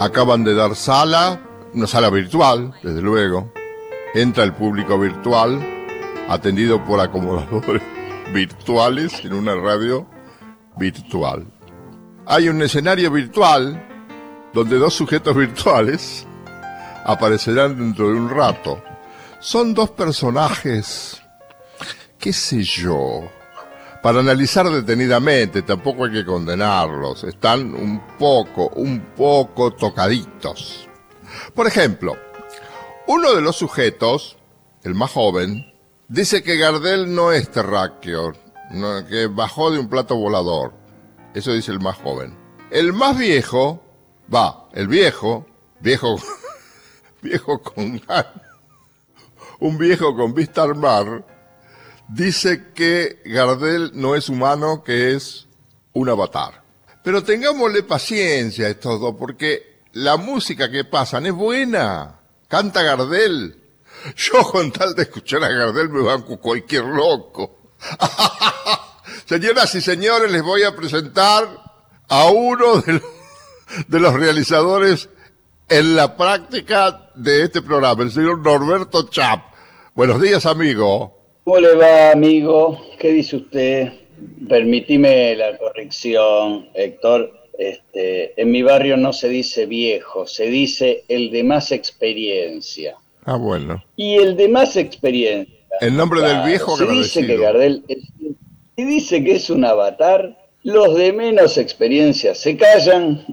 Acaban de dar sala, una sala virtual, desde luego. Entra el público virtual, atendido por acomodadores virtuales en una radio virtual. Hay un escenario virtual donde dos sujetos virtuales aparecerán dentro de un rato. Son dos personajes, qué sé yo, para analizar detenidamente, tampoco hay que condenarlos, están un poco, un poco tocaditos. Por ejemplo, uno de los sujetos, el más joven, dice que Gardel no es terráqueo, que bajó de un plato volador. Eso dice el más joven. El más viejo, va, el viejo, viejo, viejo con un viejo con vista al mar, dice que Gardel no es humano, que es un avatar. Pero tengámosle paciencia a estos dos, porque la música que pasan es buena. Canta Gardel. Yo con tal de escuchar a Gardel me banco cualquier loco. Señoras y señores, les voy a presentar a uno de los, de los realizadores en la práctica de este programa, el señor Norberto Chap. Buenos días, amigo. ¿Cómo le va, amigo? ¿Qué dice usted? Permitime la corrección, Héctor. Este, en mi barrio no se dice viejo, se dice el de más experiencia. Ah, bueno. Y el de más experiencia. El nombre del viejo Se dice que Gardel es, y dice que es un avatar, los de menos experiencia se callan,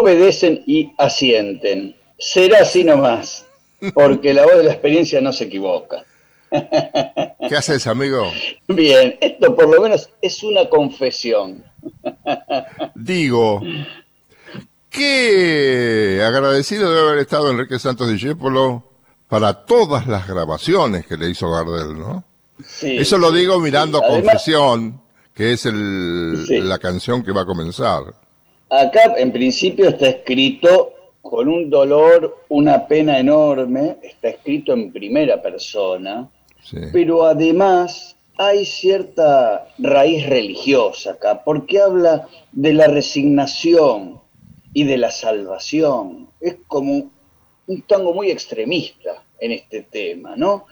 obedecen y asienten. Será así nomás, porque la voz de la experiencia no se equivoca. ¿Qué haces, amigo? Bien, esto por lo menos es una confesión. Digo, qué agradecido de haber estado Enrique Santos Discépolo para todas las grabaciones que le hizo Gardel, ¿no? Sí, Eso lo digo mirando Confesión, que es el, la canción que va a comenzar. Acá, en principio, está escrito con un dolor, una pena enorme, está escrito en primera persona, pero además hay cierta raíz religiosa acá, porque habla de la resignación y de la salvación. Es como un tango muy extremista en este tema, ¿no?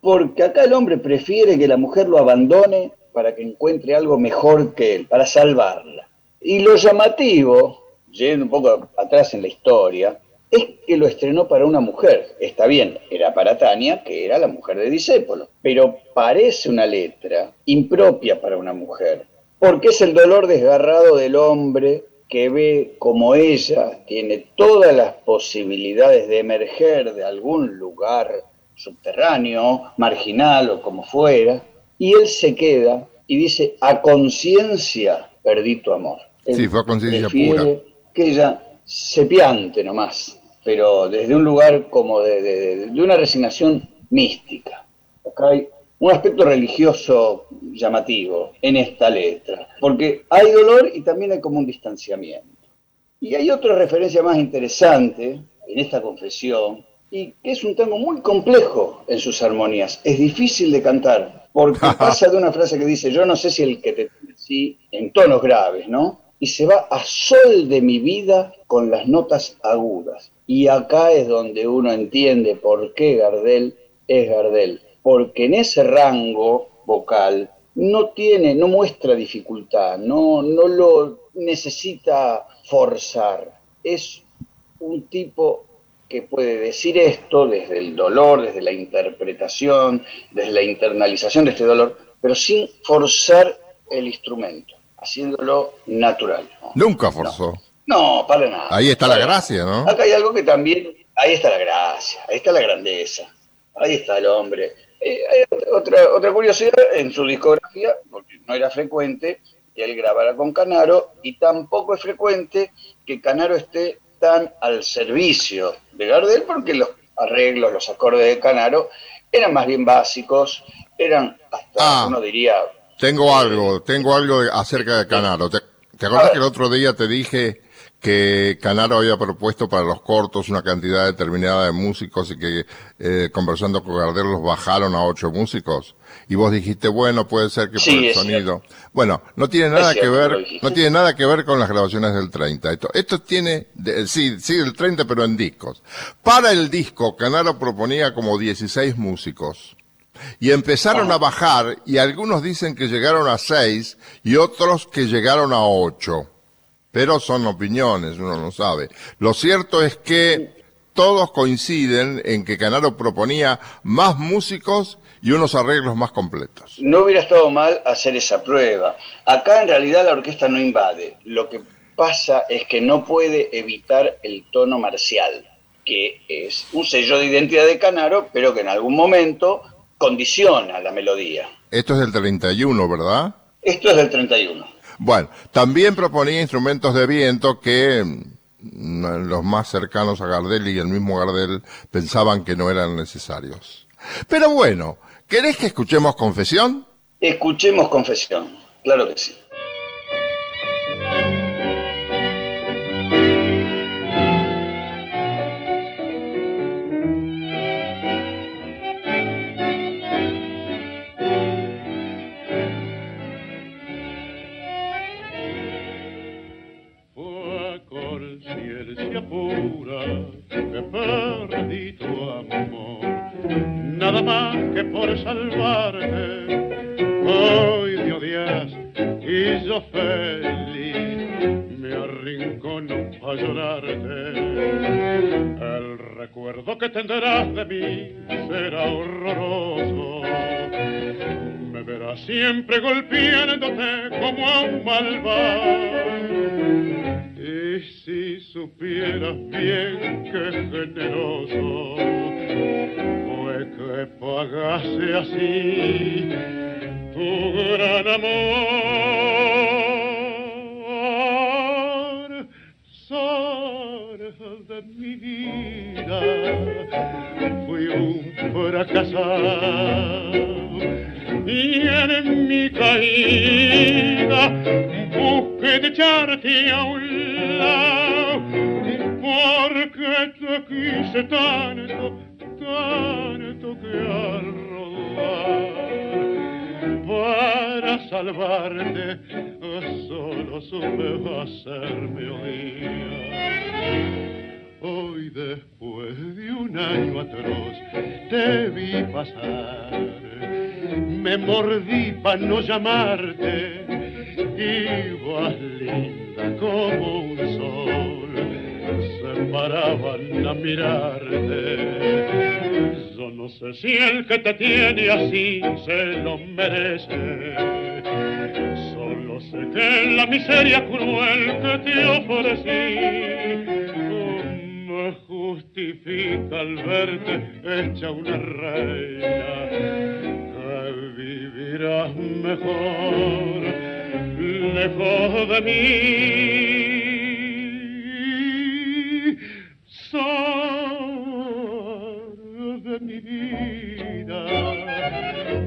Porque acá el hombre prefiere que la mujer lo abandone para que encuentre algo mejor que él, para salvarla. Y lo llamativo, yendo un poco atrás en la historia, es que lo estrenó para una mujer. Está bien, era para Tania, que era la mujer de Disépolo, pero parece una letra impropia para una mujer, porque es el dolor desgarrado del hombre que ve como ella tiene todas las posibilidades de emerger de algún lugar subterráneo, marginal o como fuera, y él se queda y dice, a conciencia perdí tu amor. sí, fue a conciencia pura. Que ella se piante nomás, pero desde un lugar como de, de una resignación mística. Acá hay un aspecto religioso llamativo en esta letra, porque hay dolor y también hay como un distanciamiento. Y hay otra referencia más interesante en esta confesión, y que es un tango muy complejo en sus armonías. Es difícil de cantar, porque pasa de una frase que dice, yo no sé si el que te sí, en tonos graves, ¿no? Y se va a sol de mi vida con las notas agudas. Y acá es donde uno entiende por qué Gardel es Gardel porque en ese rango vocal no tiene, no muestra dificultad, no, no lo necesita forzar. Es un tipo que puede decir esto desde el dolor, desde la interpretación, desde la internalización de este dolor, pero sin forzar el instrumento, haciéndolo natural. Nunca forzó. No, para nada. Ahí está la gracia, ¿no? Acá hay algo que también, ahí está la gracia, ahí está la grandeza, ahí está el hombre hay otra, otra curiosidad en su discografía, porque no era frecuente que él grabara con Canaro y tampoco es frecuente que Canaro esté tan al servicio de Gardel porque los arreglos, los acordes de Canaro eran más bien básicos, eran hasta, ah, uno diría... Tengo algo, tengo algo acerca de Canaro. ¿Te, te acuerdas que el otro día te dije que Canaro había propuesto para los cortos una cantidad determinada de músicos y que eh, conversando con Gardel los bajaron a ocho músicos. y vos dijiste, bueno, puede ser que por el sonido. Bueno, no tiene nada que ver, no tiene nada que ver con las grabaciones del 30. Esto, esto tiene, sí, sí, del 30, pero en discos. Para el disco, Canaro proponía como 16 músicos. Y empezaron a bajar, y algunos dicen que llegaron a 6, y otros que llegaron a 8. Pero son opiniones, uno no sabe. Lo cierto es que todos coinciden en que Canaro proponía más músicos y unos arreglos más completos. No hubiera estado mal hacer esa prueba. Acá en realidad la orquesta no invade. Lo que pasa es que no puede evitar el tono marcial, que es un sello de identidad de Canaro, pero que en algún momento condiciona la melodía. Esto es del 31, ¿verdad? Esto es del 31. Bueno, también proponía instrumentos de viento que los más cercanos a Gardel y el mismo Gardel pensaban que no eran necesarios. Pero bueno, ¿querés que escuchemos confesión? Escuchemos confesión, claro que sí. Nada más que por salvarte. Hoy de odias y yo feliz me arrincono a llorarte. El recuerdo que tendrás de mí será horroroso. Me verás siempre golpeándote como a un malvado. Y si supieras bien qué generoso fue que pagase así tu gran amor, mordí para no llamarte, ibas linda como un sol, se paraban a mirarte. Yo no sé si el que te tiene así se lo merece, solo sé que la miseria cruel que te ofrecí justifica al verte hecha una reina, vivirás mejor lejos de mí. Sol de mi vida,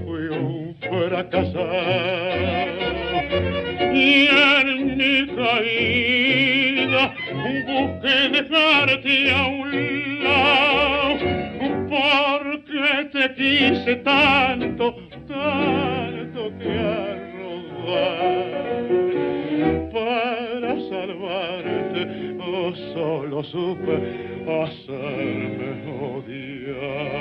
fui un fracasado y en mi caída busqué dejarte a un lado porque te quise tanto, tanto que arrogar para salvarte. Oh, solo supe hacerme odiar.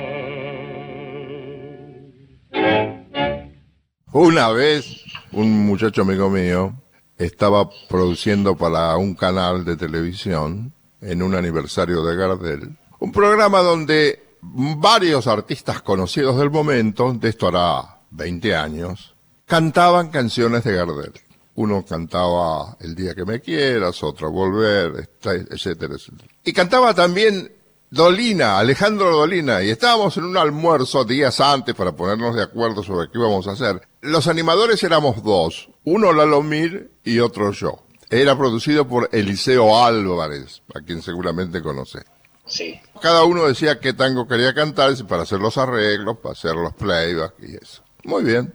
Una vez un muchacho amigo mío estaba produciendo para un canal de televisión en un aniversario de Gardel, un programa donde varios artistas conocidos del momento, de esto hará 20 años, cantaban canciones de Gardel. Uno cantaba El día que me quieras, otro Volver, etcétera, etcétera. Y cantaba también Dolina, Alejandro Dolina, y estábamos en un almuerzo días antes para ponernos de acuerdo sobre qué íbamos a hacer. Los animadores éramos dos, uno Lalomir y otro yo. Era producido por Eliseo Álvarez, a quien seguramente conoce. Sí. Cada uno decía qué tango quería cantar para hacer los arreglos, para hacer los playback y eso. Muy bien.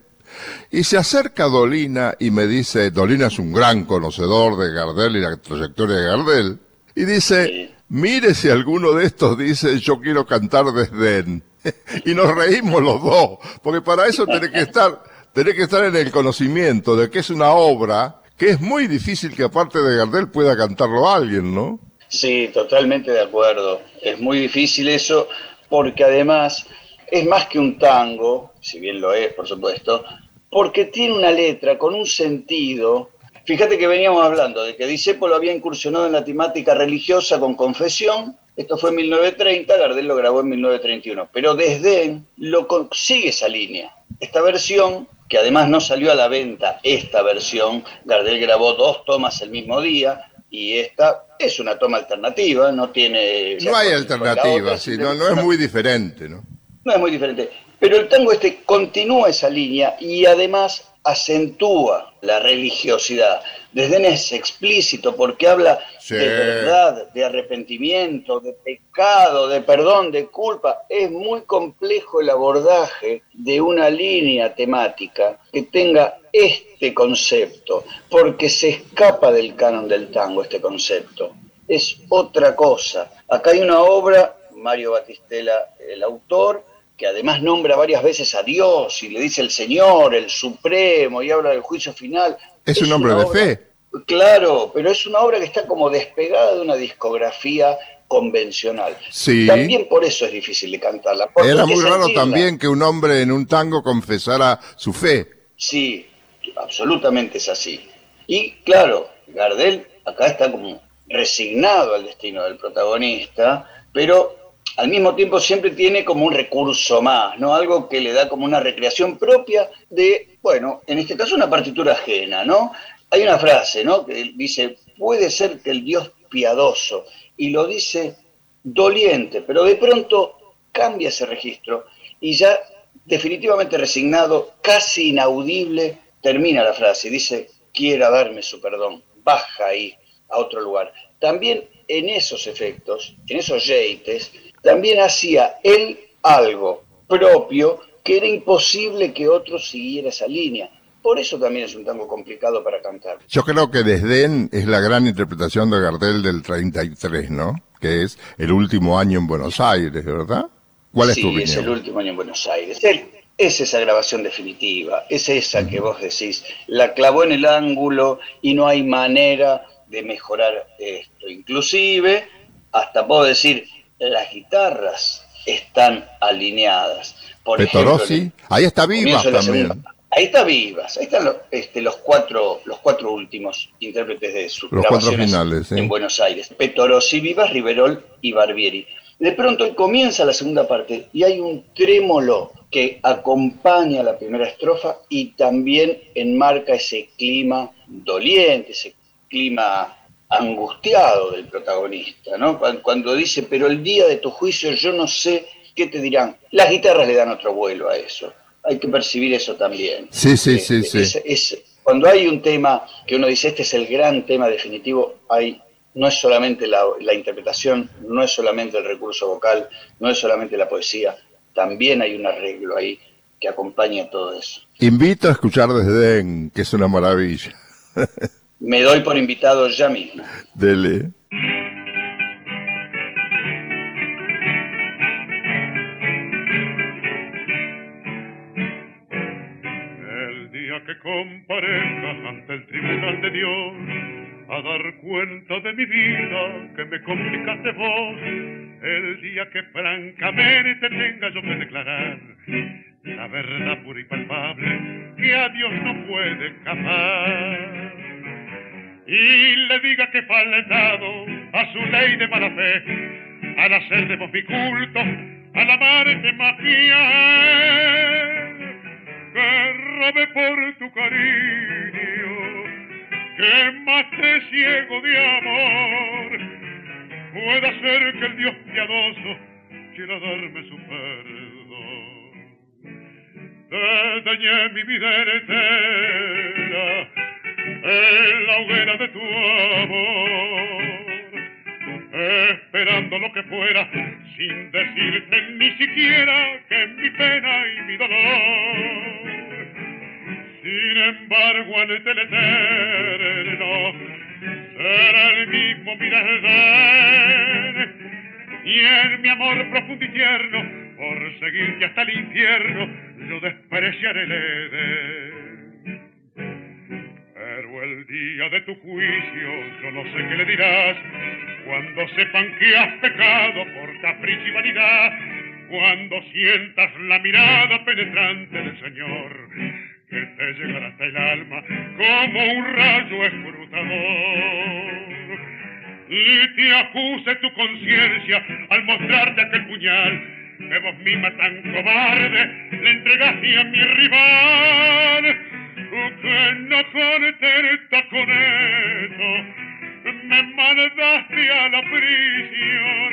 Y se acerca Dolina y me dice, Dolina es un gran conocedor de Gardel y la trayectoria de Gardel, y dice, Mire si alguno de estos dice yo quiero cantar desde y nos reímos los dos, porque para eso tenés que estar, tenés que estar en el conocimiento de que es una obra que es muy difícil que aparte de Gardel pueda cantarlo alguien, ¿no? Sí, totalmente de acuerdo. Es muy difícil eso porque además es más que un tango, si bien lo es, por supuesto, porque tiene una letra con un sentido. Fíjate que veníamos hablando de que Disépolo había incursionado en la temática religiosa con confesión. Esto fue en 1930, Gardel lo grabó en 1931. Pero desde lo sigue esa línea. Esta versión, que además no salió a la venta, esta versión, Gardel grabó dos tomas el mismo día, y esta es una toma alternativa, no tiene... No hay alternativa, sí, no, no es muy diferente, ¿no? No es muy diferente. Pero el tango este continúa esa línea y además acentúa la religiosidad. Desde es explícito porque habla de verdad, de arrepentimiento, de pecado, de perdón, de culpa. Es muy complejo el abordaje de una línea temática que tenga este concepto, porque se escapa del canon del tango este concepto. Es otra cosa. Acá hay una obra, Mario Batistela, el autor, que además nombra varias veces a Dios y le dice el Señor, el Supremo, y habla del juicio final. Es, un hombre de fe. Claro, pero es una obra que está como despegada de una discografía convencional. Sí. También por eso es difícil de cantarla. Era muy raro también que un hombre en un tango confesara su fe. Sí, absolutamente es así. Y claro, Gardel acá está como resignado al destino del protagonista, pero al mismo tiempo siempre tiene como un recurso más, ¿no? Algo que le da como una recreación propia de, bueno, en este caso una partitura ajena, ¿no? Hay una frase, ¿no? Que dice, puede ser que el Dios piadoso, y lo dice doliente, pero de pronto cambia ese registro y ya definitivamente resignado, casi inaudible, termina la frase y dice, quiera darme su perdón, baja ahí a otro lugar. También en esos efectos, en esos yeites, también hacía él algo propio que era imposible que otro siguiera esa línea. Por eso también es un tango complicado para cantar. Yo creo que Desdén es la gran interpretación de Gardel del 33, ¿no? Que es el último año en Buenos Aires, ¿verdad? ¿Cuál es tu opinión? es el último año en Buenos Aires. es esa grabación definitiva, es esa que vos decís, la clavó en el ángulo y no hay manera de mejorar esto. Inclusive, hasta puedo decir, las guitarras están alineadas. Por Petorossi, ahí está Vivas también. ahí está Vivas, ahí están los, este, los, cuatro, los cuatro últimos intérpretes de sus los grabaciones finales, en Buenos Aires. Petorossi, Vivas, Riverol y Barbieri. De pronto comienza la segunda parte y hay un trémolo que acompaña la primera estrofa y también enmarca ese clima doliente, ese clima angustiado del protagonista, ¿no? Cuando dice, pero el día de tu juicio yo no sé qué te dirán. Las guitarras le dan otro vuelo a eso. Hay que percibir eso también. Sí, sí, sí, sí. Es, cuando hay un tema que uno dice, este es el gran tema definitivo, hay, no es solamente la, interpretación, no es solamente el recurso vocal, no es solamente la poesía, también hay un arreglo ahí que acompaña todo eso. Invito a escuchar desde que es una maravilla. Me doy por invitado ya mismo. Dele. El día que comparezcas ante el tribunal de Dios a dar cuenta de mi vida que me complicaste vos, el día que francamente tenga yo que declarar la verdad pura y palpable que a Dios no puede escapar y le diga que faltado a su ley de mala fe, al hacer de vos mi culto, al amarte más que robe por tu cariño, que mate ciego de amor, pueda ser que el Dios piadoso quiera darme su perdón. Desdeñé mi vida entera en la hoguera de tu amor, esperando lo que fuera, sin decirte ni siquiera que mi pena y mi dolor. Sin embargo, en el eterno será el mismo mi y en mi amor profundo y tierno, por seguirte hasta el infierno, yo despreciaré el Edén. El día de tu juicio, yo no sé qué le dirás, cuando sepan que has pecado por capricho y vanidad, cuando sientas la mirada penetrante del Señor, que te llegará hasta el alma como un rayo escrutador. Y te acuse tu conciencia al mostrarte aquel puñal que vos misma tan cobarde le entregaste a mi rival. No contenta con eso, me mandaste a la prisión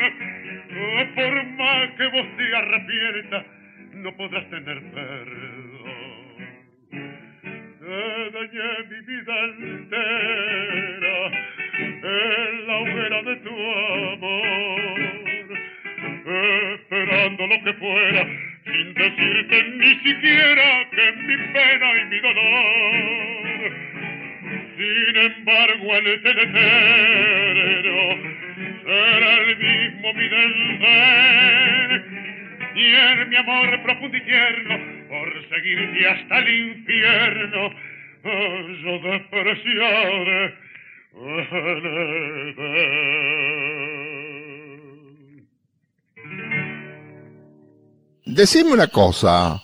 por más que vos te arrepientas, no podrás tener perdón. Te dañé mi vida entera en la hoguera de tu amor, esperando lo que fuera, hasta el infierno yo despreciaré Decime una cosa,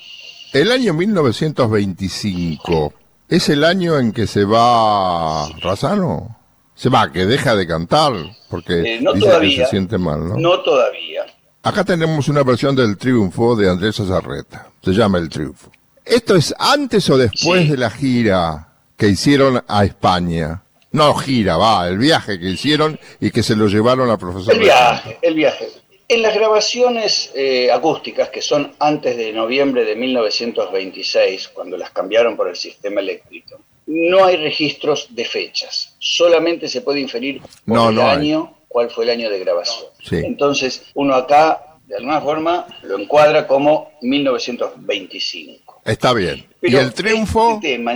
el año 1925 es el año en que se va Razano. Se va, que deja de cantar, porque eh, no todavía, se siente mal, ¿no? No todavía. Acá tenemos una versión del Triunfo de Andrés Azarreta. Se llama El Triunfo. ¿Esto es antes o después de la gira que hicieron a España? No gira, va, el viaje que hicieron y que se lo llevaron a profesor. El viaje, el viaje. En las grabaciones eh, acústicas, que son antes de noviembre de 1926, cuando las cambiaron por el sistema eléctrico, no hay registros de fechas, solamente se puede inferir por el año, cuál fue el año de grabación. Entonces, uno acá, de alguna forma, lo encuadra como 1925. Está bien. ¿Y el triunfo? Este tema,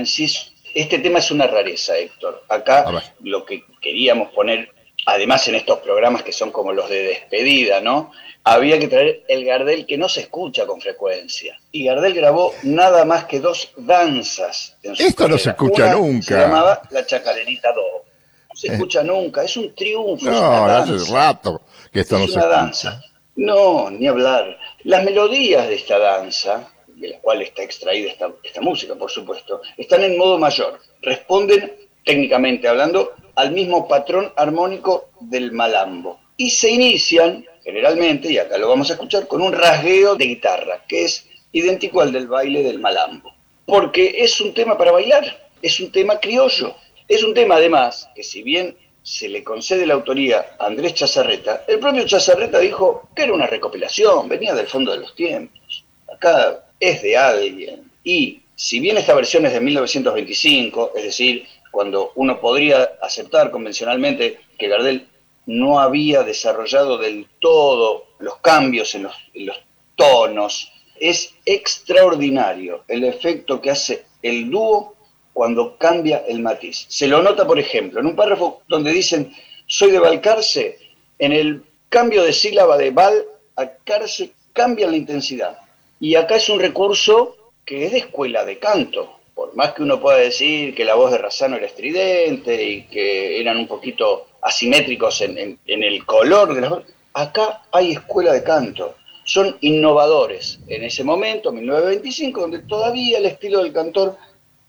este tema es una rareza, Héctor. Acá lo que queríamos poner, además en estos programas que son como los de despedida, ¿no? había que traer el Gardel que no se escucha con frecuencia. Y Gardel grabó nada más que dos danzas. En su Esto no se escucha nunca. Se llamaba La Chacarerita Do. No se eh. escucha nunca, es un triunfo. No, hace rato que esto no se danza. No, ni hablar. Las melodías de esta danza, de la cual está extraída esta, música, por supuesto, están en modo mayor. Responden, técnicamente hablando, al mismo patrón armónico del malambo. Y se inician generalmente, y acá lo vamos a escuchar, con un rasgueo de guitarra, que es idéntico al del baile del malambo. Porque es un tema para bailar, es un tema criollo, es un tema además que si bien se le concede la autoría a Andrés Chazarreta, el propio Chazarreta dijo que era una recopilación, venía del fondo de los tiempos. Acá es de alguien. Y si bien esta versión es de 1925, es decir, cuando uno podría aceptar convencionalmente que Gardel no había desarrollado del todo los cambios en los, tonos. Es extraordinario el efecto que hace el dúo cuando cambia el matiz. Se lo nota, por ejemplo, en un párrafo donde dicen, soy de Valcarce, en el cambio de sílaba de Val a Carce cambia la intensidad. Y acá es un recurso que es de escuela de canto. Por más que uno pueda decir que la voz de Razano era estridente y que eran un poquito asimétricos en, el color de las acá hay escuela de canto. Son innovadores en ese momento, 1925, donde todavía el estilo del cantor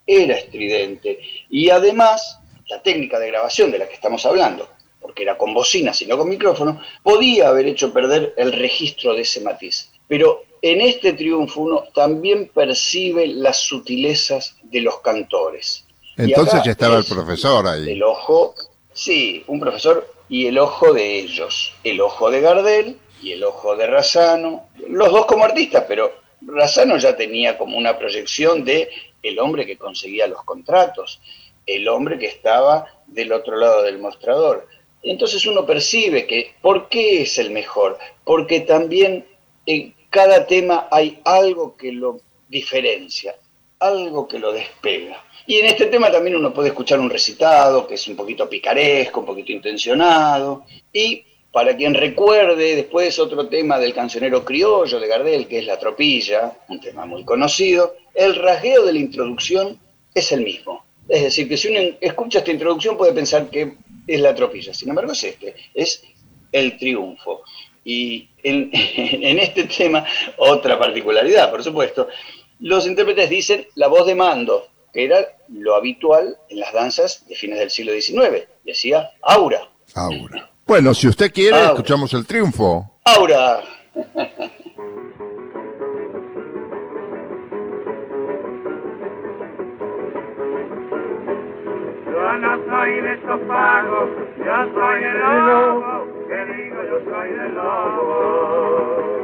era estridente. Y además, la técnica de grabación de la que estamos hablando, porque era con bocina, sino con micrófono, podía haber hecho perder el registro de ese matiz. Pero en este triunfo uno también percibe las sutilezas de los cantores. Entonces ya estaba el profesor ahí. El ojo Sí, un profesor y el ojo de ellos, el ojo de Gardel y el ojo de Razano, los dos como artistas, pero Razano ya tenía como una proyección de el hombre que conseguía los contratos, el hombre que estaba del otro lado del mostrador. Entonces uno percibe que, ¿por qué es el mejor? Porque también en cada tema hay algo que lo diferencia, algo que lo despega. Y en este tema también uno puede escuchar un recitado que es un poquito picaresco, un poquito intencionado. Y Para quien recuerde, después otro tema del cancionero criollo de Gardel, que es La Tropilla, un tema muy conocido, el rasgueo de la introducción es el mismo. Es decir, que si uno escucha esta introducción puede pensar que es La Tropilla, sin embargo es este, es el triunfo. Y en, en este tema, otra particularidad, por supuesto, los intérpretes dicen la voz de mando, que era lo habitual en las danzas de fines del siglo XIX. Decía aura. Aura. Bueno, si usted quiere, escuchamos el triunfo. Aura. Yo no soy de esos pagos, yo soy el lobo, yo soy del lobo.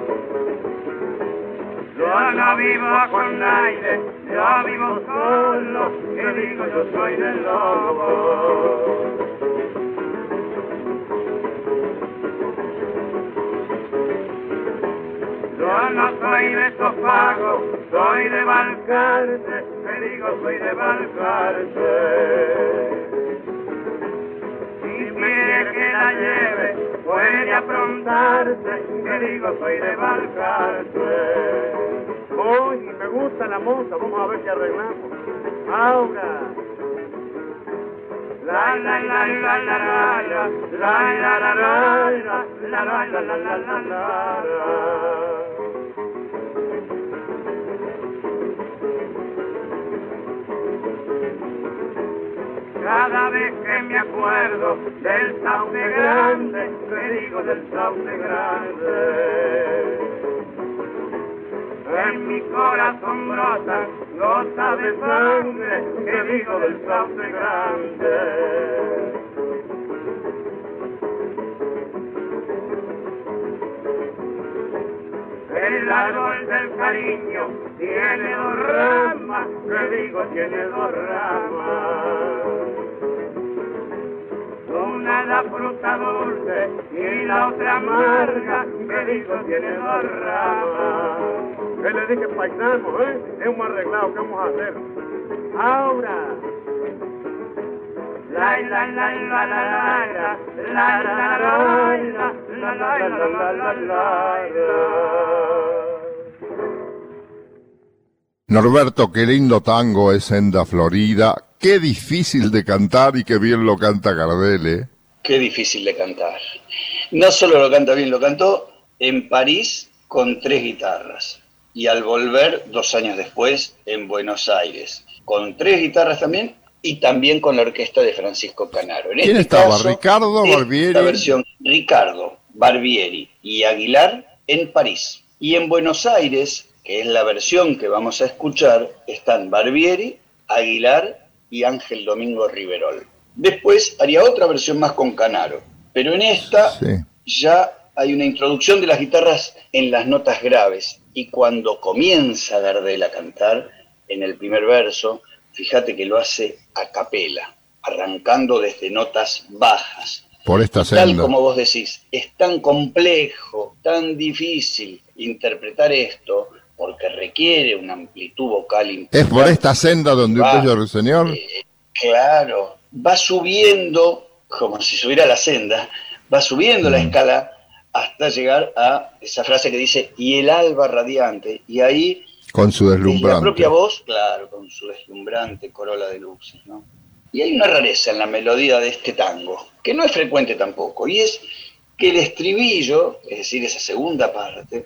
Yo no vivo con nadie, yo vivo solo, que digo yo soy del lobo. Yo no soy de esos pagos, soy de Balcarce, te digo soy de Balcarce. Si quiere que puede aprontarse, te digo soy de Balcarce. Hoy me gusta la moza, vamos a ver qué arreglamos. Ahora. La la la la la la la la la la la la la la la la la Cada vez que me acuerdo del sauce grande, te digo del sauce grande. En mi corazón brota gota de sangre, que digo del sauce grande. El árbol del cariño tiene dos ramas, que digo tiene dos ramas una la fruta dulce y la otra amarga, que digo tiene dos ramas. Que le dije paisano, ¿eh? Hemos arreglado, ¿qué vamos a hacer? Ahora. La la la la la la la la la la la la la la Norberto, qué lindo tango es Senda Florida. Qué difícil de cantar y qué bien lo canta Gardel, ¿eh? Qué difícil de cantar. No solo lo canta bien, lo cantó en París con tres guitarras. Y al volver, dos años después, en Buenos Aires, con tres guitarras también y también con la orquesta de Francisco Canaro. ¿Quién este estaba? ¿Ricardo Barbieri? La versión Ricardo, Barbieri y Aguilar en París. Y en Buenos Aires que es la versión que vamos a escuchar, están Barbieri, Aguilar y Ángel Domingo Riverol. Después haría otra versión más con Canaro, pero en esta ya hay una introducción de las guitarras en las notas graves y cuando comienza Gardel a cantar en el primer verso, fíjate que lo hace a capela, arrancando desde notas bajas. Por esta Tal como vos decís, es tan complejo, tan difícil interpretar esto, porque requiere una amplitud vocal importante. ¿Es por esta senda donde va, usted señor? Eh, claro, va subiendo, como si subiera la senda, va subiendo la mm. escala hasta llegar a esa frase que dice, y el alba radiante, y ahí... Con su deslumbrante. La propia voz, claro, con su deslumbrante corola de luces, ¿no? Y hay una rareza en la melodía de este tango, que no es frecuente tampoco, y es que el estribillo, es decir, esa segunda parte,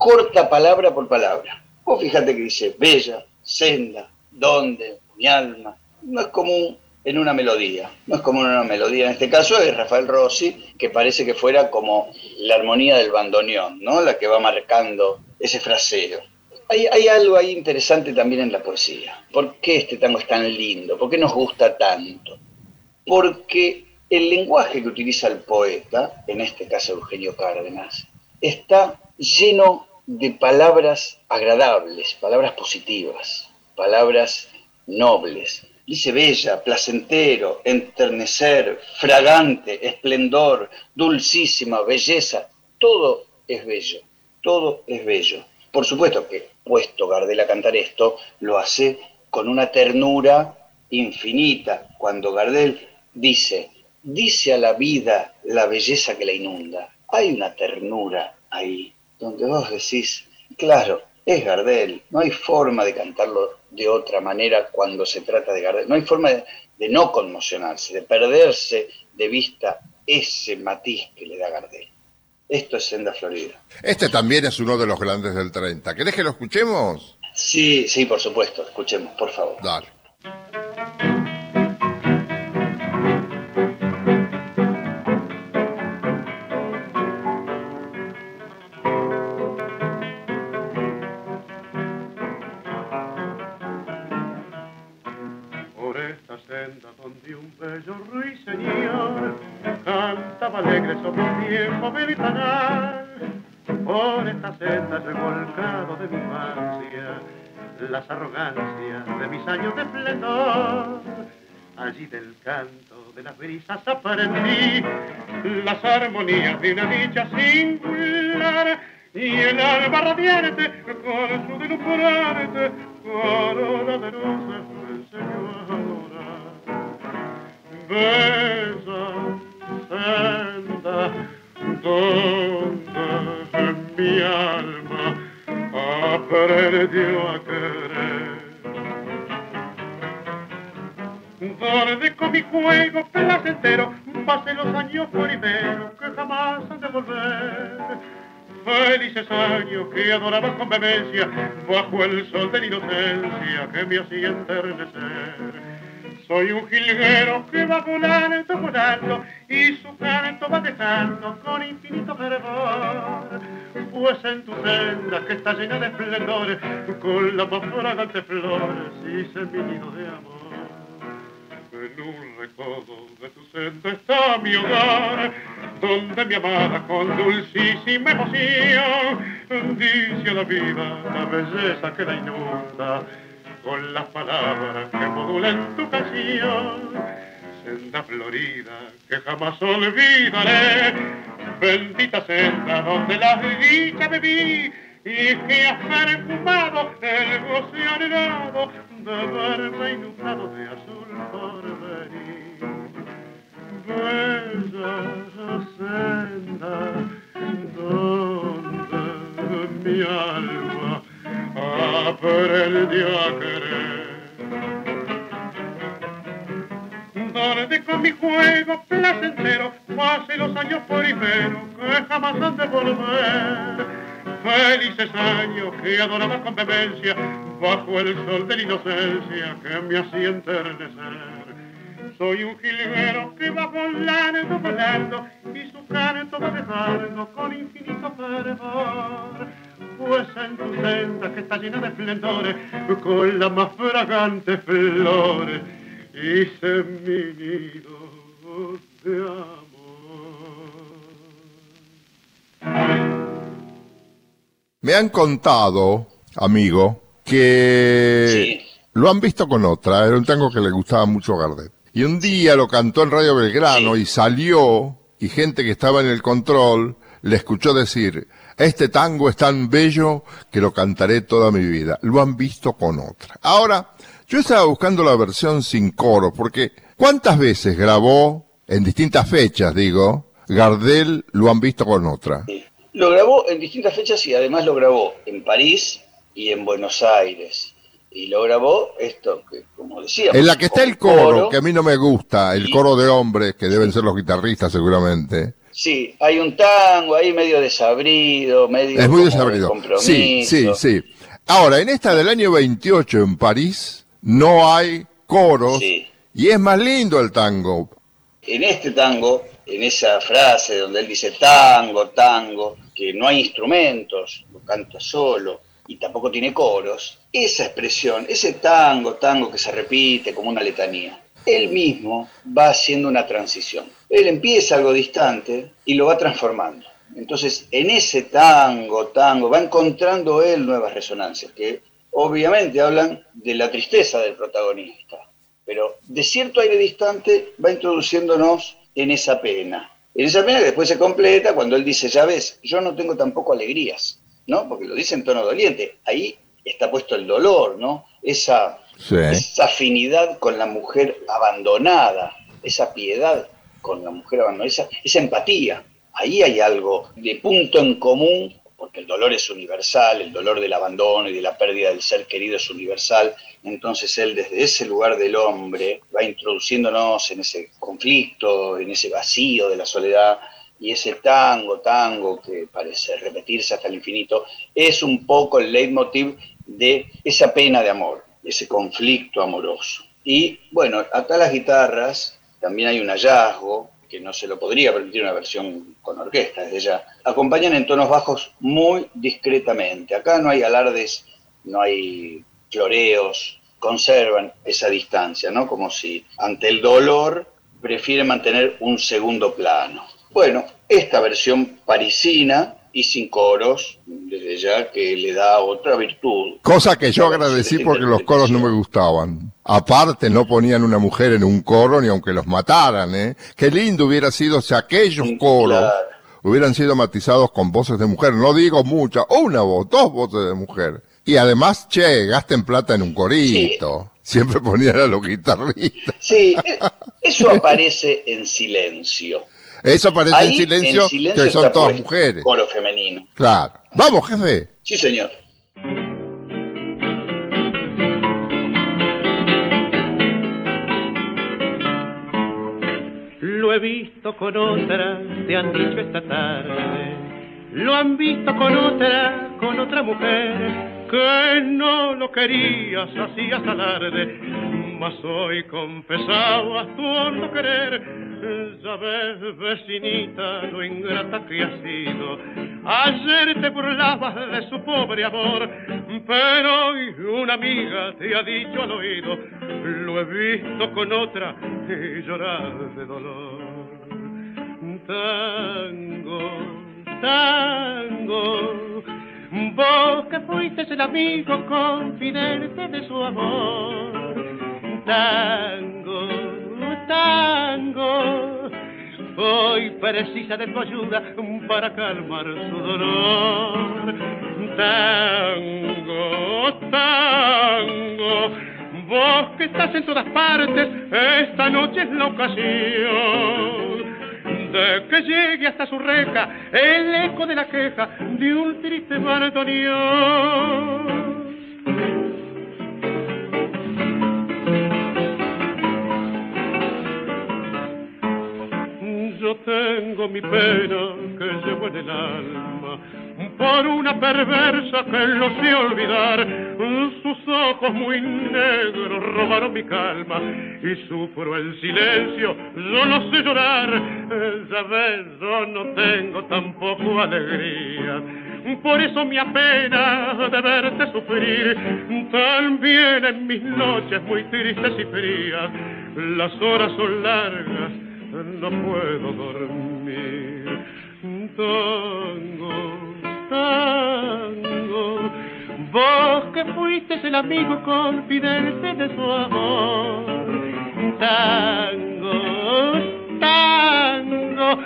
corta palabra por palabra. Vos fíjate que dice bella, senda, donde, mi alma. No es común en una melodía, no es común en una melodía. En este caso es Rafael Rossi, que parece que fuera como la armonía del bandoneón, ¿no? La que va marcando ese fraseo. Hay, hay, algo ahí interesante también en la poesía. ¿Por qué este tango es tan lindo? ¿Por qué nos gusta tanto? Porque el lenguaje que utiliza el poeta, en este caso Eugenio Cárdenas, está lleno de palabras agradables, palabras positivas, palabras nobles. Dice bella, placentero, enternecer, fragante, esplendor, dulcísima, belleza. Todo es bello, todo es bello. Por supuesto que, puesto Gardel a cantar esto, lo hace con una ternura infinita. Cuando Gardel dice, dice a la vida la belleza que la inunda. Hay una ternura ahí, donde vos decís, claro, es Gardel, no hay forma de cantarlo de otra manera cuando se trata de Gardel, no hay forma de, no conmocionarse, de perderse de vista ese matiz que le da Gardel. Esto es Senda Florida. Este también es uno de los grandes del 30. ¿Querés que lo escuchemos? Sí, sí, por supuesto. Escuchemos, por favor. Dale. Alegre sobre un viejo. Por esta senda revolcado de mi infancia, las arrogancias de mis años de esplendor. Allí del canto de las brisas aprendí las armonías de una dicha singular y el alma radiante con su deslumbrante corona de luces me enseñó a adorar senda donde mi alma aprendió a querer. Donde con mi juego placentero pasé los años primero que jamás han de volver. Felices años que adoraba con vehemencia bajo el sol de la inocencia que me hacía enternecer soy un jilguero que va volando, volando, y su canto va dejando con infinito fervor. Pues en tu senda que está llena de esplendores, con las más fragantes flores, mi nido de amor. En un recodo de tu senda está mi hogar, donde mi amada con dulcísima emoción dice a la vida la belleza que la inunda con las palabras que modulan tu canción. Senda florida que jamás olvidaré, bendita senda donde la dicha bebí y que has perfumado el goce anhelado de verme inundado de azul por venir. Bella senda donde mi alma aprendió a querer. Donde con mi juego placentero pase los años primero que jamás han de volver. Felices años que adoraba con vehemencia bajo el sol de la inocencia que me hacía enternecer. Soy un jilguero que va volando, volando y su canto va dejando con infinito fervor pues en tu senda que está llena de esplendores, con las más fragantes flores, hice mi nido de amor. Me han contado, amigo, que lo han visto con otra, era un tango que le gustaba mucho a Gardel. Y un día lo cantó en Radio Belgrano y salió, y gente que estaba en el control le escuchó decir, este tango es tan bello que lo cantaré toda mi vida. Lo han visto con otra. Ahora, yo estaba buscando la versión sin coro, porque ¿cuántas veces grabó, en distintas fechas digo, Gardel lo han visto con otra? Lo grabó en distintas fechas y además lo grabó en París y en Buenos Aires. Y lo grabó esto, que como decía. En la que está el coro, que a mí no me gusta, el coro de hombres, que deben ser los guitarristas seguramente. Sí, hay un tango ahí medio desabrido, medio es muy desabrido. Sí, sí, sí. Ahora, en esta del año 28 en París no hay coros y es más lindo el tango. En este tango, en esa frase donde él dice tango, tango, que no hay instrumentos, lo canta solo y tampoco tiene coros, esa expresión, ese tango, tango que se repite como una letanía, él mismo va haciendo una transición. Él empieza algo distante y lo va transformando. Entonces, en ese tango, tango, va encontrando él nuevas resonancias que obviamente hablan de la tristeza del protagonista, pero de cierto aire distante va introduciéndonos en esa pena. En esa pena que después se completa cuando él dice, ya ves, yo no tengo tampoco alegrías, ¿no? Porque lo dice en tono doliente. Ahí está puesto el dolor, ¿no? Esa esa afinidad con la mujer abandonada, esa piedad con la mujer abandonada, esa, esa empatía. Ahí hay algo de punto en común, porque el dolor es universal, el dolor del abandono y de la pérdida del ser querido es universal. Entonces él desde ese lugar del hombre va introduciéndonos en ese conflicto, en ese vacío de la soledad, y ese tango, tango que parece repetirse hasta el infinito, es un poco el leitmotiv de esa pena de amor, ese conflicto amoroso. Y bueno, acá las guitarras también hay un hallazgo que no se lo podría permitir una versión con orquesta desde ya. Acompañan en tonos bajos muy discretamente. Acá no hay alardes, no hay floreos, conservan esa distancia, ¿no? Como si ante el dolor prefieren mantener un segundo plano. Bueno, esta versión parisina y sin coros, desde ya que le da otra virtud. Cosa que yo agradecí porque los coros no me gustaban. Aparte, no ponían una mujer en un coro ni aunque los mataran, ¿eh? Qué lindo hubiera sido si aquellos coros hubieran sido matizados con voces de mujer. No digo muchas, una voz, dos voces de mujer. Y además, che, gasten plata en un corito. Siempre ponían a los guitarristas. Sí, e-, eso aparece en silencio. Eso parece en silencio, que son todas mujeres. Coro femenino. Claro. Vamos, jefe. Sí, señor. Lo he visto con otra, te han dicho esta tarde. Lo han visto con otra, con otra mujer, que no lo querías, hacías alarde, mas hoy confesabas tu hondo querer ya ves, vecinita, lo ingrata que has sido. Ayer te burlabas de su pobre amor, pero hoy una amiga te ha dicho al oído, lo he visto con otra y llorar de dolor. Tango, tango, vos que fuiste el amigo confidente de su amor. Tango, tango. Hoy precisa de tu ayuda para calmar su dolor. Tango, tango. Vos que estás en todas partes, esta noche es la ocasión de que llegue hasta su reja el eco de la queja de un triste bandoneón. Yo tengo mi pena que llevo en el alma por una perversa que lo sé olvidar. Sus ojos muy negros robaron mi calma y sufro el silencio, yo no sé llorar. Ya ves, yo no tengo tampoco alegría. Por eso me apena de verte sufrir, también en mis noches muy tristes y frías. Las horas son largas no puedo dormir. Tango, tango, vos que fuiste el amigo confidente de su amor. Tango, tango,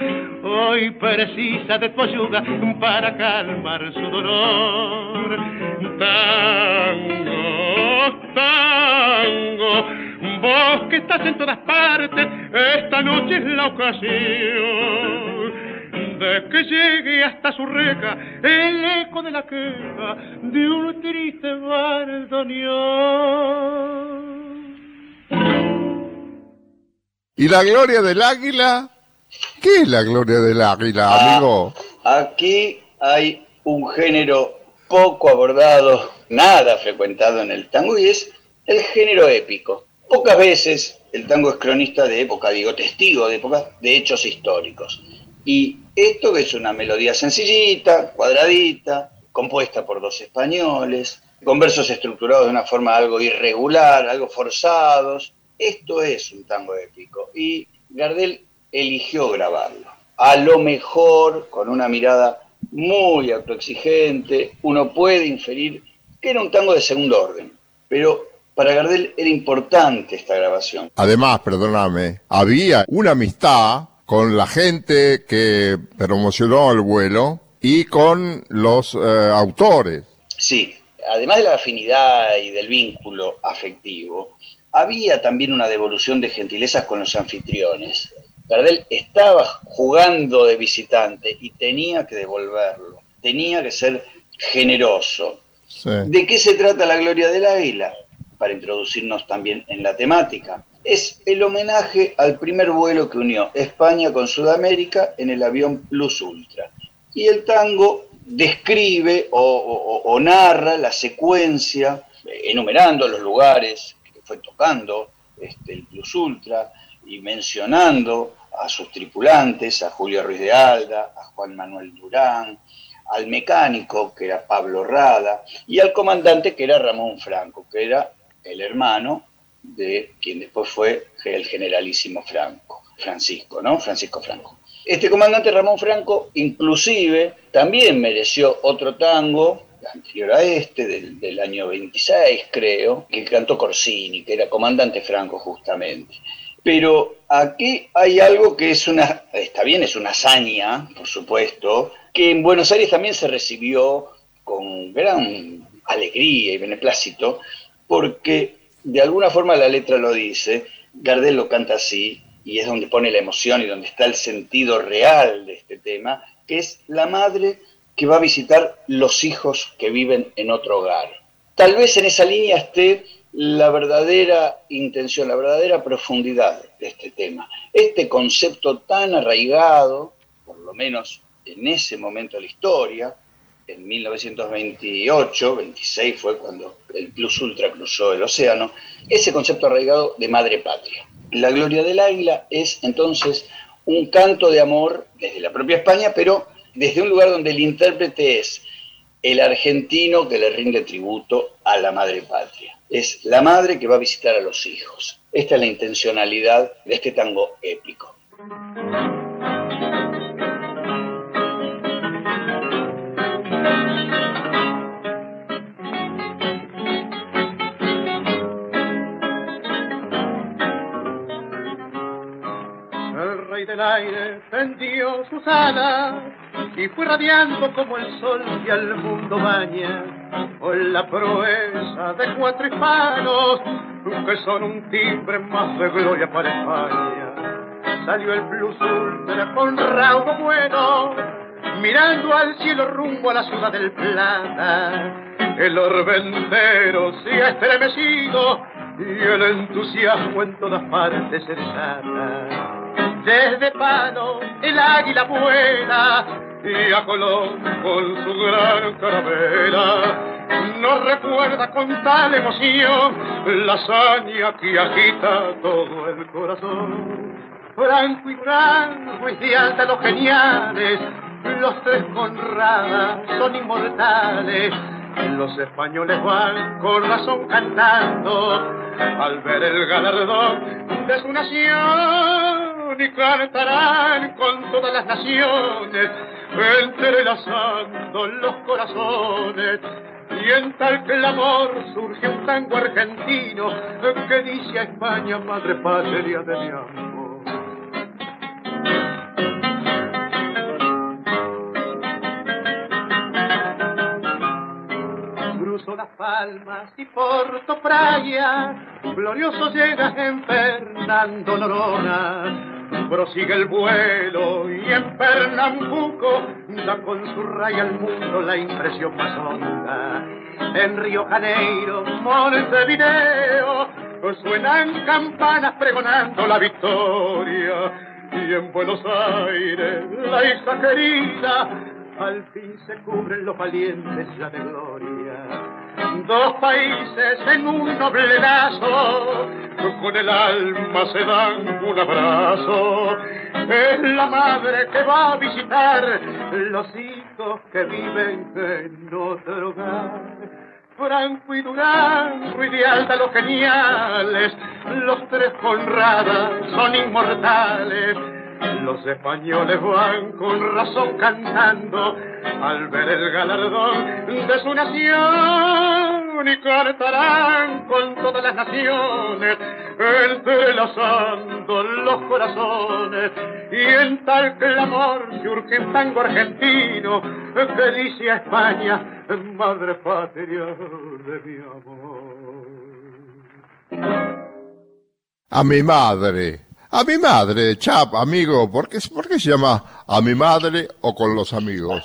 hoy precisa de tu ayuda para calmar su dolor. Tango, tango, vos que estás en todas partes, esta noche es la ocasión de que llegue hasta su reja el eco de la queja de un triste bandoneón. ¿Y la gloria del águila? ¿Qué es la gloria del águila, ah, amigo? aquí hay un género poco abordado, nada frecuentado en el tango, y es el género épico. Pocas veces el tango es cronista de época, digo, testigo de época, de hechos históricos. Y esto que es una melodía sencillita, cuadradita, compuesta por dos españoles, con versos estructurados de una forma algo irregular, algo forzados. Esto es un tango épico. Y Gardel eligió grabarlo. A lo mejor, con una mirada muy autoexigente, uno puede inferir que era un tango de segundo orden. Pero para Gardel era importante esta grabación. Además, perdóname, había una amistad con la gente que promocionó el vuelo y con los eh, autores. Sí, además de la afinidad y del vínculo afectivo, había también una devolución de gentilezas con los anfitriones. Gardel estaba jugando de visitante y tenía que devolverlo, tenía que ser generoso. ¿De qué se trata la Gloria del Águila? Para introducirnos también en la temática. Es el homenaje al primer vuelo que unió España con Sudamérica en el avión Plus Ultra. Y el tango describe o, narra la secuencia, enumerando los lugares que fue tocando este, el Plus Ultra y mencionando a sus tripulantes, a Julio Ruiz de Alda, a Juan Manuel Durán, al mecánico, que era Pablo Rada, y al comandante, que era Ramón Franco, que era el hermano de quien después fue el generalísimo Franco, Francisco, ¿no? Francisco Franco. Este comandante Ramón Franco inclusive también mereció otro tango anterior a este, del, año 26 creo, que cantó Corsini, que era comandante Franco justamente. Pero aquí hay algo que es una, está bien, es una hazaña, por supuesto, que en Buenos Aires también se recibió con gran alegría y beneplácito, porque de alguna forma la letra lo dice, Gardel lo canta así, y es donde pone la emoción y donde está el sentido real de este tema, que es la madre que va a visitar los hijos que viven en otro hogar. Tal vez en esa línea esté la verdadera intención, la verdadera profundidad de este tema. Este concepto tan arraigado, por lo menos en ese momento de la historia, en 1928, 26 fue cuando el Plus Ultra cruzó el océano, ese concepto arraigado de madre patria. La gloria del águila es entonces un canto de amor desde la propia España, pero desde un lugar donde el intérprete es el argentino que le rinde tributo a la madre patria. Es la madre que va a visitar a los hijos. Esta es la intencionalidad de este tango épico. Aire tendió sus alas y fue radiando como el sol que al mundo baña con la proeza de cuatro hispanos que son un timbre más de gloria para España. Salió el plus ultra con raudo bueno, mirando al cielo rumbo a la ciudad del Plata. El orbe entero se ha estremecido y el entusiasmo en todas partes se desata desde Pano el águila vuela y a Colón con su gran carabela nos recuerda con tal emoción la hazaña que agita todo el corazón. Franco y Franco y de los geniales, los tres Conradas son inmortales. Los españoles van con razón cantando al ver el galardón de su nación cantarán con todas las naciones, entrelazando los corazones. Y en tal clamor surge un tango argentino que dice a España, madre patria de mi amor. Las palmas y Porto Praia, glorioso llega en Fernando Norona prosigue el vuelo y en Pernambuco da con su raya al mundo la impresión más honda. En Río Janeiro, Montevideo, suenan campanas pregonando la victoria. Y en Buenos Aires, la hija querida, al fin se cubren los valientes ya de gloria dos países en un noble lazo, con el alma se dan un abrazo. Es la madre que va a visitar los hijos que viven en otro hogar. Franco y Durán, y de los geniales, los tres Conradas son inmortales los españoles van con razón cantando al ver el galardón de su nación y cantarán con todas las naciones entrelazando los corazones. Y en tal clamor surge un tango argentino que dice a España madre patria de mi amor a mi madre A mi madre, chap, amigo, ¿por qué, ¿por qué se llama a mi madre o con los amigos?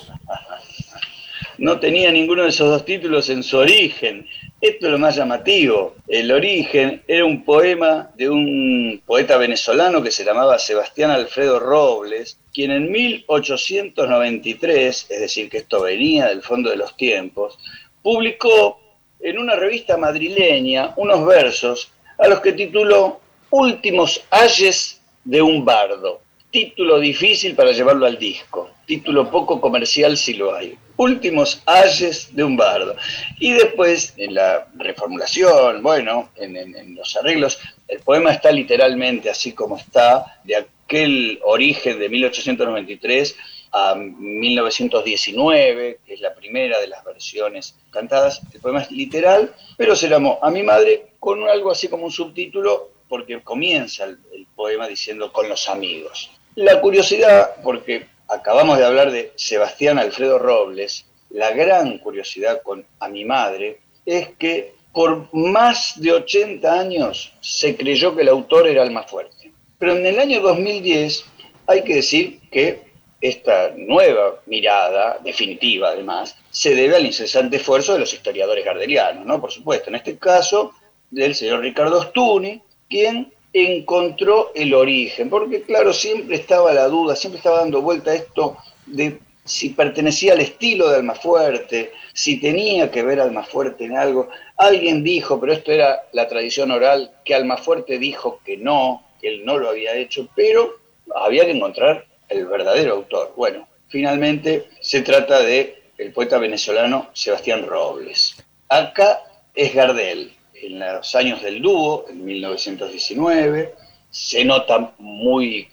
No tenía ninguno de esos dos títulos en su origen. Esto es lo más llamativo. El origen era un poema de un poeta venezolano que se llamaba Sebastián Alfredo Robles, quien en 1893, es decir, que esto venía del fondo de los tiempos, publicó en una revista madrileña unos versos a los que tituló Últimos ayes de un bardo. Título difícil para llevarlo al disco, título poco comercial si lo hay últimos ayes de un bardo. Y después, en la reformulación, bueno, en, los arreglos, el poema está literalmente así como está, de aquel origen de 1893 a 1919, que es la primera de las versiones cantadas. El poema es literal, pero se llamó A mi madre con algo así como un subtítulo, porque comienza el poema diciendo con los amigos. La curiosidad, porque acabamos de hablar de Sebastián Alfredo Robles, la gran curiosidad con a mi madre es que por más de 80 años se creyó que el autor era el más fuerte. Pero en el año 2010 hay que decir que esta nueva mirada, definitiva además, se debe al incesante esfuerzo de los historiadores gardelianos, ¿no? Por supuesto, en este caso del señor Ricardo Stuni, quien encontró el origen, porque claro, siempre estaba la duda, siempre estaba dando vuelta esto de si pertenecía al estilo de Almafuerte, si tenía que ver Almafuerte en algo. Alguien dijo, pero esto era la tradición oral, que Almafuerte dijo que no, que él no lo había hecho, pero había que encontrar el verdadero autor. Bueno, finalmente se trata de el poeta venezolano Sebastián Robles. Acá es Gardel, en los años del dúo, en 1919, se nota muy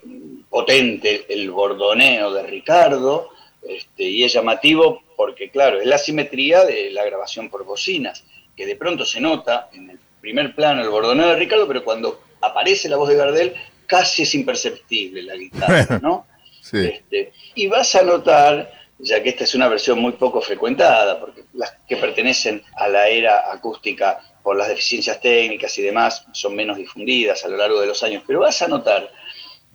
potente el bordoneo de Ricardo, este, y es llamativo porque, claro, es la simetría de la grabación por bocinas, que de pronto se nota en el primer plano el bordoneo de Ricardo, pero cuando aparece la voz de Gardel, casi es imperceptible la guitarra, ¿no? Este, y vas a notar, ya que esta es una versión muy poco frecuentada, porque las que pertenecen a la era acústica por las deficiencias técnicas y demás son menos difundidas a lo largo de los años, pero vas a notar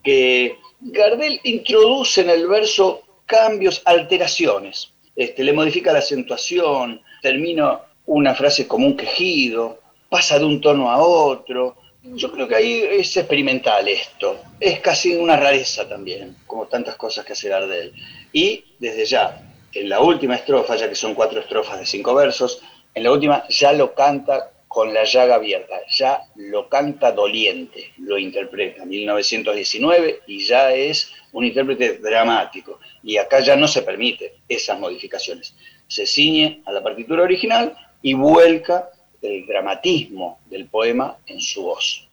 que Gardel introduce en el verso cambios, alteraciones. Este, le modifica la acentuación, termina una frase como un quejido, pasa de un tono a otro. Yo creo que ahí es experimental esto. Es casi una rareza también, como tantas cosas que hace Gardel. Y desde ya, en la última estrofa, ya que son cuatro estrofas de cinco versos, en la última ya lo canta con la llaga abierta, ya lo canta doliente, lo interpreta, 1919, y ya es un intérprete dramático. Y acá ya no se permite esas modificaciones. Se ciñe a la partitura original y vuelca el dramatismo del poema en su voz.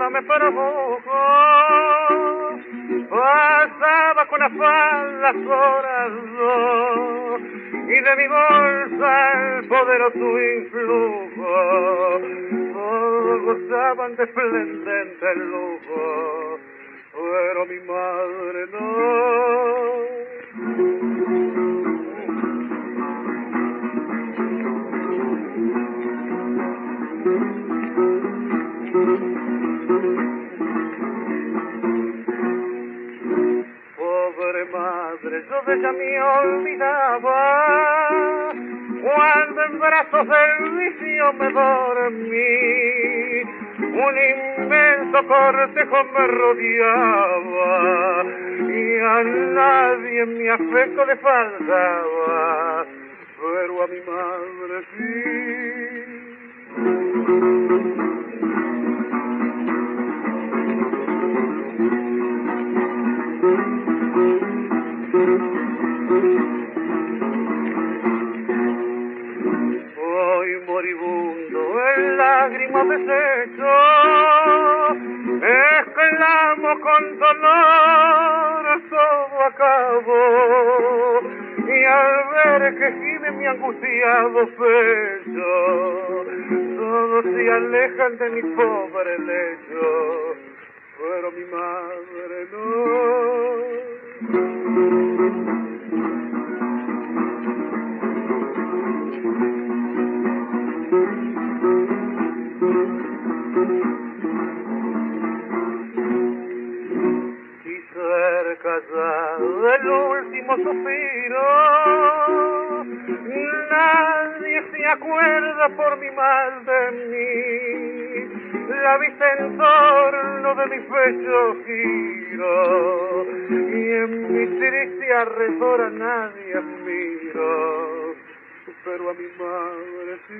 Me produjo. Pasaba con las horas y de mi bolsa el poderoso influjo. Todos gozaban de esplendente lujo, pero mi madre no. Pobre madre, yo de ella me olvidaba cuando en brazos del vicio me dormí. Un inmenso cortejo me rodeaba y a nadie mi afecto le faltaba, pero a mi madre sí. Deshecho, exclamo con dolor todo acabó y al ver que gime mi angustiado pecho. Todos se alejan de mi pobre lecho, pero mi madre no. Suspiro. Nadie se acuerda por mi mal de mí. La vista en torno de mi pecho giro. Y en mi triste alrededor a nadie admiro. Pero a mi madre sí.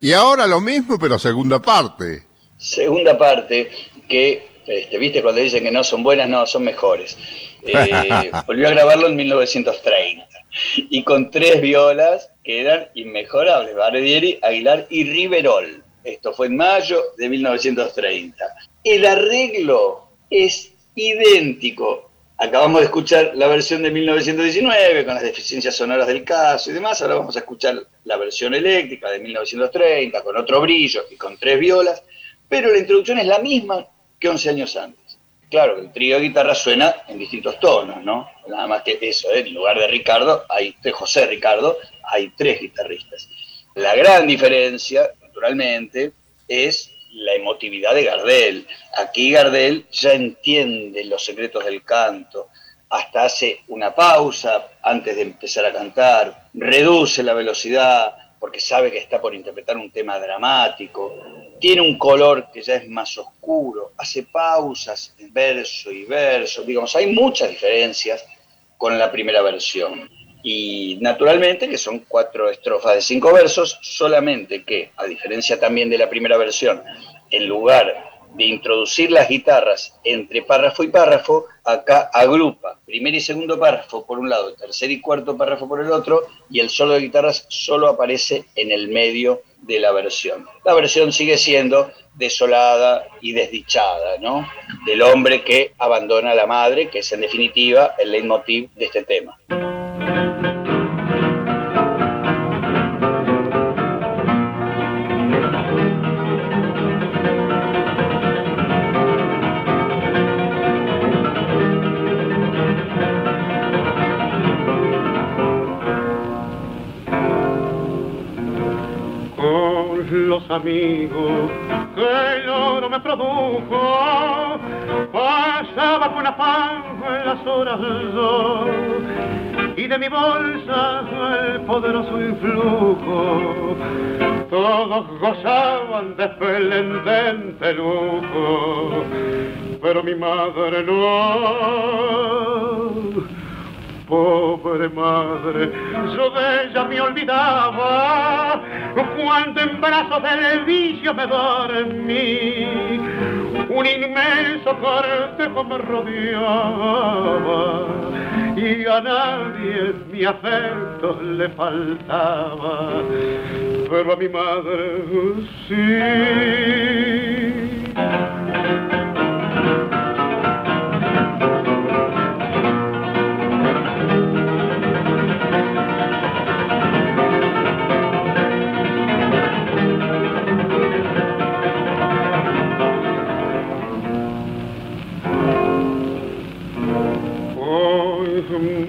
Y ahora lo mismo, pero segunda parte. Segunda parte, que, este, viste, cuando dicen que no son buenas, no, son mejores. Eh, volvió a grabarlo en 1930 y con tres violas que eran inmejorables, Bardieri, Aguilar y Riverol. Esto fue en mayo de 1930. El arreglo es idéntico. Acabamos de escuchar la versión de 1919 con las deficiencias sonoras del caso y demás. Ahora vamos a escuchar la versión eléctrica de 1930 con otro brillo y con tres violas. Pero la introducción es la misma que 11 años antes. Claro, el trío de guitarra suena en distintos tonos, ¿no? Nada más que eso, ¿eh? en lugar de Ricardo, hay de José Ricardo, hay tres guitarristas. La gran diferencia, naturalmente, es la emotividad de Gardel. Aquí Gardel ya entiende los secretos del canto, hasta hace una pausa antes de empezar a cantar, reduce la velocidad porque sabe que está por interpretar un tema dramático, tiene un color que ya es más oscuro, hace pausas en verso y verso, digamos, hay muchas diferencias con la primera versión. Y naturalmente que son cuatro estrofas de cinco versos, solamente que, a diferencia también de la primera versión, en lugar de introducir las guitarras entre párrafo y párrafo, acá agrupa primer y segundo párrafo por un lado, tercer y cuarto párrafo por el otro, y el solo de guitarras solo aparece en el medio de la versión. La versión sigue siendo desolada y desdichada, ¿no? Del hombre que abandona a la madre, que es en definitiva el leitmotiv de este tema. Amigos que el oro me produjo, pasaba con afán las horas del sol y de mi bolsa el poderoso influjo. Todos gozaban de esplendente lujo, pero mi madre no. Pobre madre, yo de ella me olvidaba cuando en brazos del vicio me dormí. Un inmenso cortejo me rodeaba y a nadie mi afecto le faltaba, pero a mi madre sí.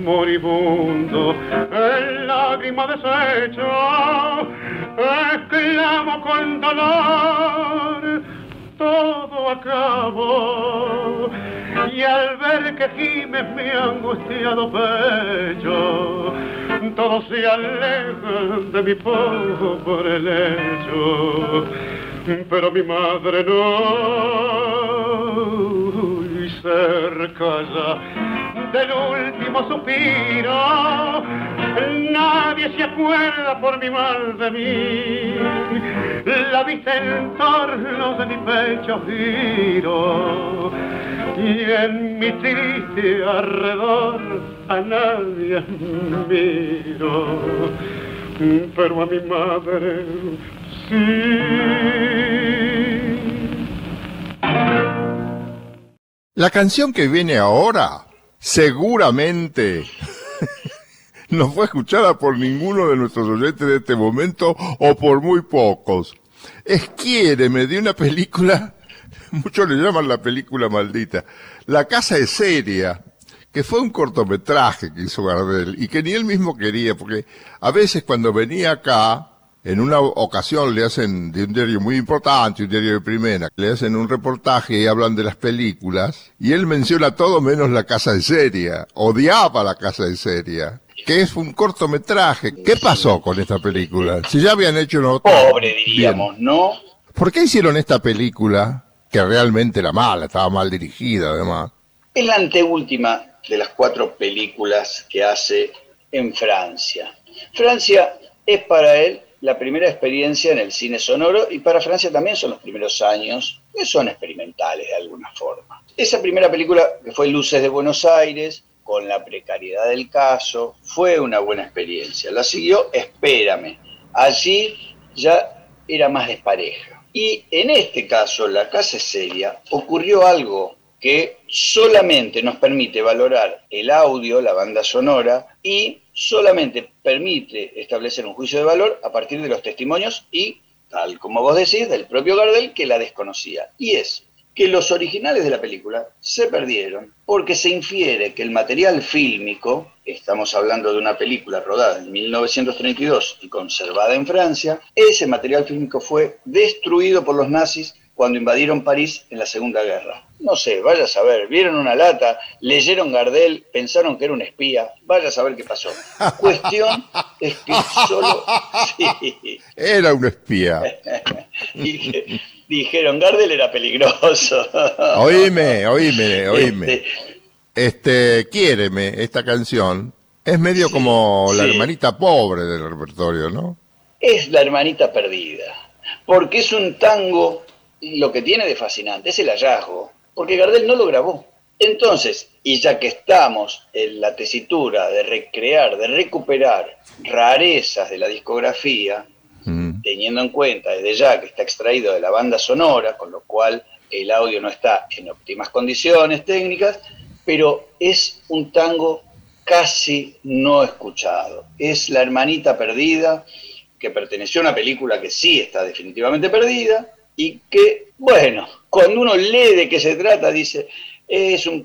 Moribundo, el lágrima deshecho, exclamo con dolor, todo acabó. Y al ver que gimes mi angustiado pecho, todos se alejan de mi pobre lecho, pero mi madre no, cerca ya del último suspiro. Nadie se acuerda por mi mal de mí. La vista en torno de mi pecho giro. Y en mi triste alrededor a nadie miro. Pero a mi madre sí. La canción que viene ahora seguramente no fue escuchada por ninguno de nuestros oyentes de este momento o por muy pocos. Es Quiéreme de una película, muchos le llaman la película maldita. La casa es seria, que fue un cortometraje que hizo Gardel y que ni él mismo quería, porque a veces cuando venía acá, en una ocasión le hacen de un diario muy importante, un diario de primera, le hacen un reportaje y hablan de las películas, y él menciona todo menos la casa de seria, odiaba la casa de seria que es un cortometraje. ¿Qué pasó con esta película? Si ya habían hecho una Pobre, diríamos, ¿no? ¿Por qué hicieron esta película que realmente era mala, estaba mal dirigida además? Es la anteúltima de las cuatro películas que hace en Francia. Francia es para él la primera experiencia en el cine sonoro y para Francia también son los primeros años que son experimentales de alguna forma. Esa primera película que fue Luces de Buenos Aires, con la precariedad del caso, fue una buena experiencia. La siguió Espérame. Allí ya era más despareja. Y en este caso, La Casa Seria, ocurrió algo que solamente nos permite valorar el audio, la banda sonora, y solamente permite establecer un juicio de valor a partir de los testimonios y, tal como vos decís, del propio Gardel que la desconocía. Y es que los originales de la película se perdieron porque se infiere que el material fílmico, estamos hablando de una película rodada en 1932 y conservada en Francia, ese material fílmico fue destruido por los nazis cuando invadieron París en la Segunda Guerra. No sé, vaya a saber, vieron una lata, leyeron Gardel, pensaron que era un espía, vaya a saber qué pasó. Cuestión es que solo... Era un espía. dijeron, Gardel era peligroso. oíme, oíme, oíme. Este, este quiéreme, esta canción, es medio como la hermanita pobre del repertorio, ¿no? Es la hermanita perdida, porque es un tango, lo que tiene de fascinante es el hallazgo, porque Gardel no lo grabó. Entonces, y ya que estamos en la tesitura de recrear, de recuperar rarezas de la discografía, teniendo en cuenta desde ya que está extraído de la banda sonora, con lo cual el audio no está en óptimas condiciones técnicas, pero es un tango casi no escuchado. Es La hermanita perdida, que perteneció a una película que sí está definitivamente perdida y que, bueno, cuando uno lee de qué se trata, dice, es un,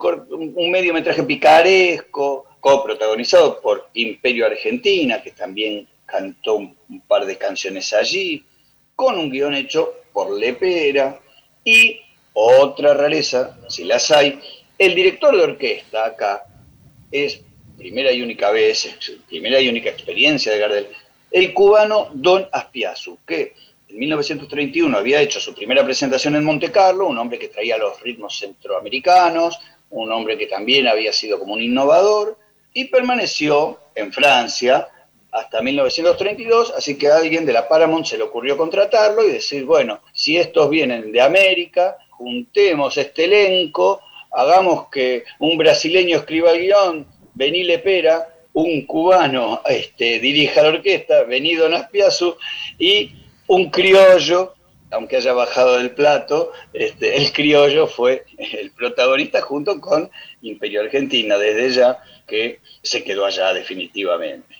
un mediometraje picaresco, coprotagonizado por Imperio Argentina, que también cantó un, par de canciones allí, con un guion hecho por Lepera y otra rareza, si las hay, el director de orquesta acá es primera y única vez, primera y única experiencia de Gardel, el cubano Don Aspiazu, que en 1931 había hecho su primera presentación en Monte Carlo, un hombre que traía los ritmos centroamericanos, un hombre que también había sido como un innovador, y permaneció en Francia hasta 1932, así que a alguien de la Paramount se le ocurrió contratarlo y decir, bueno, si estos vienen de América, juntemos este elenco, hagamos que un brasileño escriba el guion, Bení Lepera, un cubano este, dirija la orquesta, Benido Naspiazu, y un criollo, aunque haya bajado del plato, este, el criollo fue el protagonista junto con Imperio Argentina, desde ya que se quedó allá definitivamente.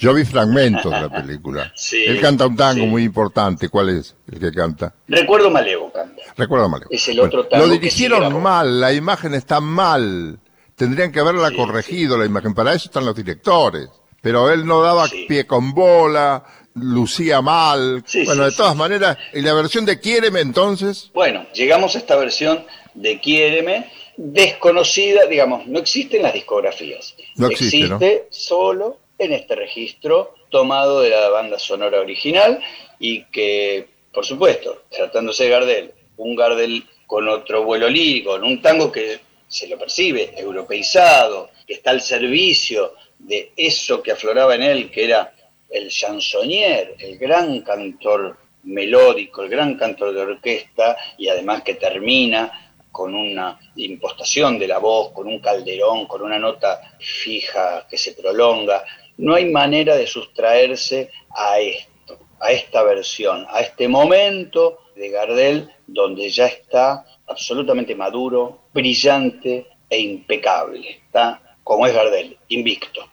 Yo vi fragmentos de la película. Él canta un tango muy importante. ¿Cuál es el que canta? Recuerdo Malevo canta. Recuerdo Malevo. Es el otro tango. Lo dirigieron mal, la imagen está mal. Tendrían que haberla corregido la imagen. Para eso están los directores. Pero él no daba pie con bola, lucía mal. bueno, de todas maneras, ¿y la versión de Quiéreme entonces? Bueno, llegamos a esta versión de Quiéreme desconocida, digamos, no existe en las discografías. No existe, existe solo en este registro tomado de la banda sonora original y que, por supuesto, tratándose de Gardel, un Gardel con otro vuelo lírico, en un tango que se lo percibe europeizado, que está al servicio de eso que afloraba en él, que era el chansonnier, el gran cantor melódico, el gran cantor de orquesta, y además que termina con una impostación de la voz, con un calderón, con una nota fija que se prolonga, no hay manera de sustraerse a esto, a esta versión, a este momento de Gardel donde ya está absolutamente maduro, brillante, e impecable, ¿está? como es Gardel, invicto.